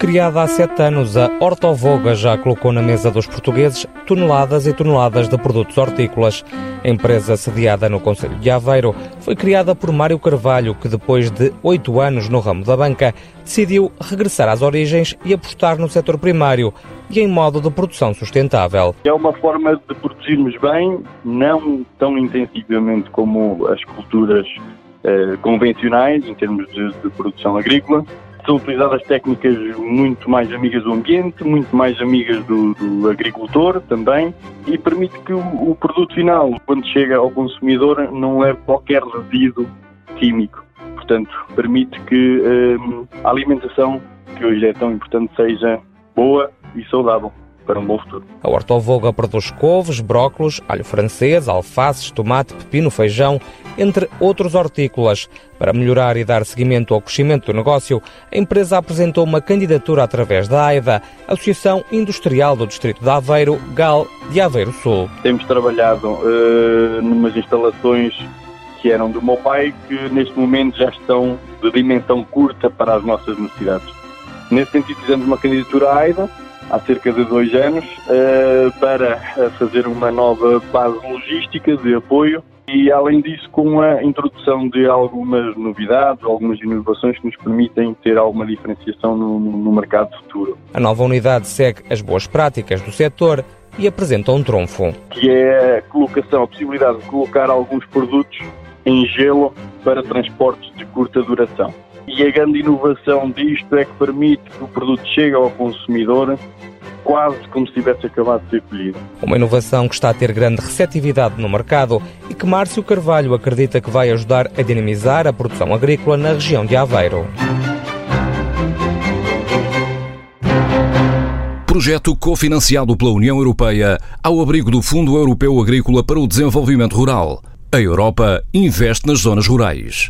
Criada há sete anos, a Hortovoga já colocou na mesa dos portugueses toneladas e toneladas de produtos hortícolas. A empresa sediada no Conselho de Aveiro foi criada por Mário Carvalho, que depois de oito anos no ramo da banca, decidiu regressar às origens e apostar no setor primário e em modo de produção sustentável. É uma forma de produzirmos bem, não tão intensivamente como as culturas eh, convencionais, em termos de, de produção agrícola, são utilizadas técnicas muito mais amigas do ambiente, muito mais amigas do, do agricultor também, e permite que o, o, produto final, quando chega ao consumidor, não leve qualquer resíduo químico. Portanto, permite que hum, a alimentação, que hoje é tão importante, seja boa e saudável para um bom futuro. A Hortovoga produz couves, brócolos, alho francês, alfaces, tomate, pepino, feijão, entre outros hortícolas. Para melhorar e dar seguimento ao crescimento do negócio, a empresa apresentou uma candidatura através da AIDA, Associação Industrial do Distrito de Aveiro, GAL de Aveiro Sul. Temos trabalhado uh, numas instalações que eram do meu pai, que neste momento já estão de dimensão curta para as nossas necessidades. Nesse sentido, fizemos uma candidatura à AIDA, há cerca de dois anos, uh, para fazer uma nova base logística de apoio e, além disso, com a introdução de algumas novidades, algumas inovações que nos permitem ter alguma diferenciação no, no mercado futuro. A nova unidade segue as boas práticas do setor e apresenta um trunfo. Que é a colocação, a possibilidade de colocar alguns produtos em gelo para transportes de curta duração. E a grande inovação disto é que permite que o produto chegue ao consumidor quase como se tivesse acabado de ser colhido. Uma inovação que está a ter grande receptividade no mercado e que Márcio Carvalho acredita que vai ajudar a dinamizar a produção agrícola na região de Aveiro. Projeto cofinanciado pela União Europeia ao abrigo do Fundo Europeu Agrícola para o Desenvolvimento Rural. A Europa investe nas zonas rurais.